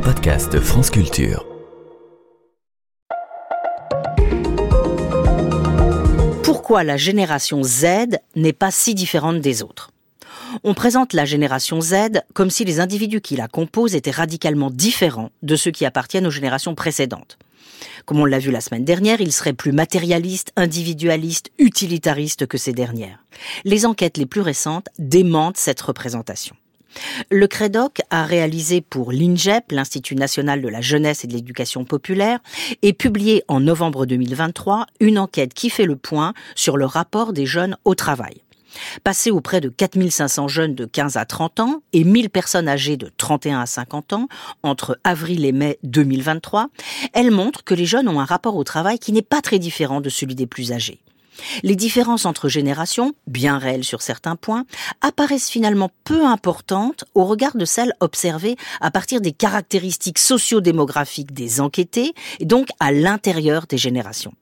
podcast France Culture. Pourquoi la génération Z n'est pas si différente des autres? On présente la génération Z comme si les individus qui la composent étaient radicalement différents de ceux qui appartiennent aux générations précédentes. Comme on l'a vu la semaine dernière, ils seraient plus matérialistes, individualistes, utilitaristes que ces dernières. Les enquêtes les plus récentes démentent cette représentation. Le CREDOC a réalisé pour l'INGEP, l'Institut national de la jeunesse et de l'éducation populaire, et publié en novembre 2023 une enquête qui fait le point sur le rapport des jeunes au travail. Passée auprès de 4500 jeunes de 15 à 30 ans et 1000 personnes âgées de 31 à 50 ans entre avril et mai 2023, elle montre que les jeunes ont un rapport au travail qui n'est pas très différent de celui des plus âgés. Les différences entre générations, bien réelles sur certains points, apparaissent finalement peu importantes au regard de celles observées à partir des caractéristiques sociodémographiques des enquêtés et donc à l'intérieur des générations.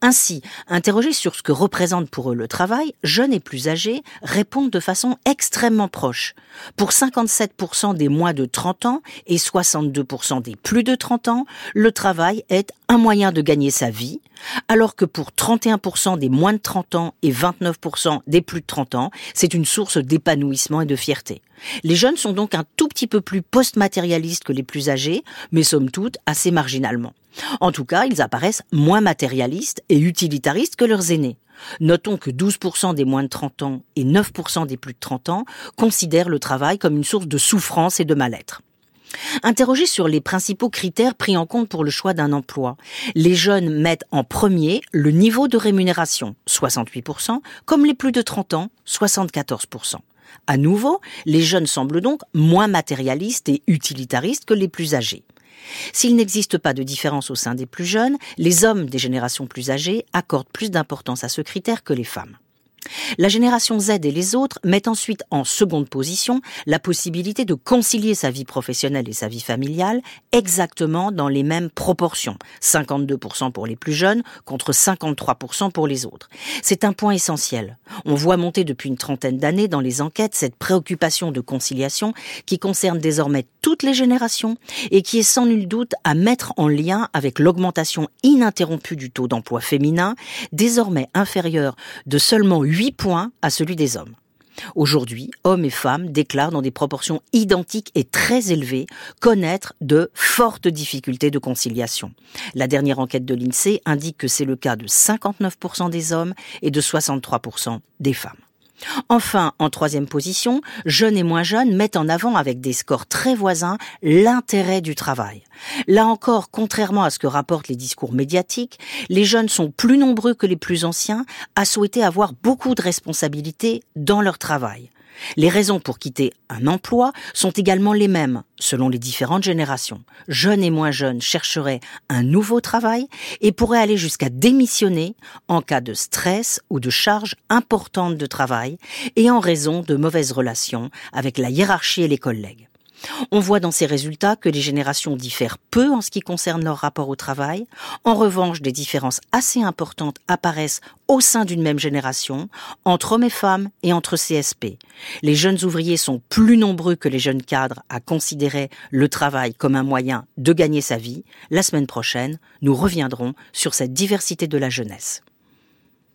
Ainsi, interrogés sur ce que représente pour eux le travail, jeunes et plus âgés répondent de façon extrêmement proche. Pour 57% des moins de 30 ans et 62% des plus de 30 ans, le travail est un moyen de gagner sa vie, alors que pour 31% des moins de 30 ans et 29% des plus de 30 ans, c'est une source d'épanouissement et de fierté. Les jeunes sont donc un tout petit peu plus post-matérialistes que les plus âgés, mais somme toute assez marginalement. En tout cas, ils apparaissent moins matérialistes et utilitaristes que leurs aînés. Notons que 12% des moins de 30 ans et 9% des plus de 30 ans considèrent le travail comme une source de souffrance et de mal-être. Interrogés sur les principaux critères pris en compte pour le choix d'un emploi, les jeunes mettent en premier le niveau de rémunération, 68%, comme les plus de 30 ans, 74%. À nouveau, les jeunes semblent donc moins matérialistes et utilitaristes que les plus âgés. S'il n'existe pas de différence au sein des plus jeunes, les hommes des générations plus âgées accordent plus d'importance à ce critère que les femmes. La génération Z et les autres mettent ensuite en seconde position la possibilité de concilier sa vie professionnelle et sa vie familiale exactement dans les mêmes proportions. 52% pour les plus jeunes contre 53% pour les autres. C'est un point essentiel. On voit monter depuis une trentaine d'années dans les enquêtes cette préoccupation de conciliation qui concerne désormais toutes les générations et qui est sans nul doute à mettre en lien avec l'augmentation ininterrompue du taux d'emploi féminin, désormais inférieur de seulement 8 points à celui des hommes. Aujourd'hui, hommes et femmes déclarent dans des proportions identiques et très élevées connaître de fortes difficultés de conciliation. La dernière enquête de l'INSEE indique que c'est le cas de 59% des hommes et de 63% des femmes. Enfin, en troisième position, jeunes et moins jeunes mettent en avant avec des scores très voisins l'intérêt du travail. Là encore, contrairement à ce que rapportent les discours médiatiques, les jeunes sont plus nombreux que les plus anciens à souhaiter avoir beaucoup de responsabilités dans leur travail. Les raisons pour quitter un emploi sont également les mêmes selon les différentes générations. Jeunes et moins jeunes chercheraient un nouveau travail et pourraient aller jusqu'à démissionner en cas de stress ou de charge importante de travail et en raison de mauvaises relations avec la hiérarchie et les collègues. On voit dans ces résultats que les générations diffèrent peu en ce qui concerne leur rapport au travail. En revanche, des différences assez importantes apparaissent au sein d'une même génération, entre hommes et femmes et entre CSP. Les jeunes ouvriers sont plus nombreux que les jeunes cadres à considérer le travail comme un moyen de gagner sa vie. La semaine prochaine, nous reviendrons sur cette diversité de la jeunesse.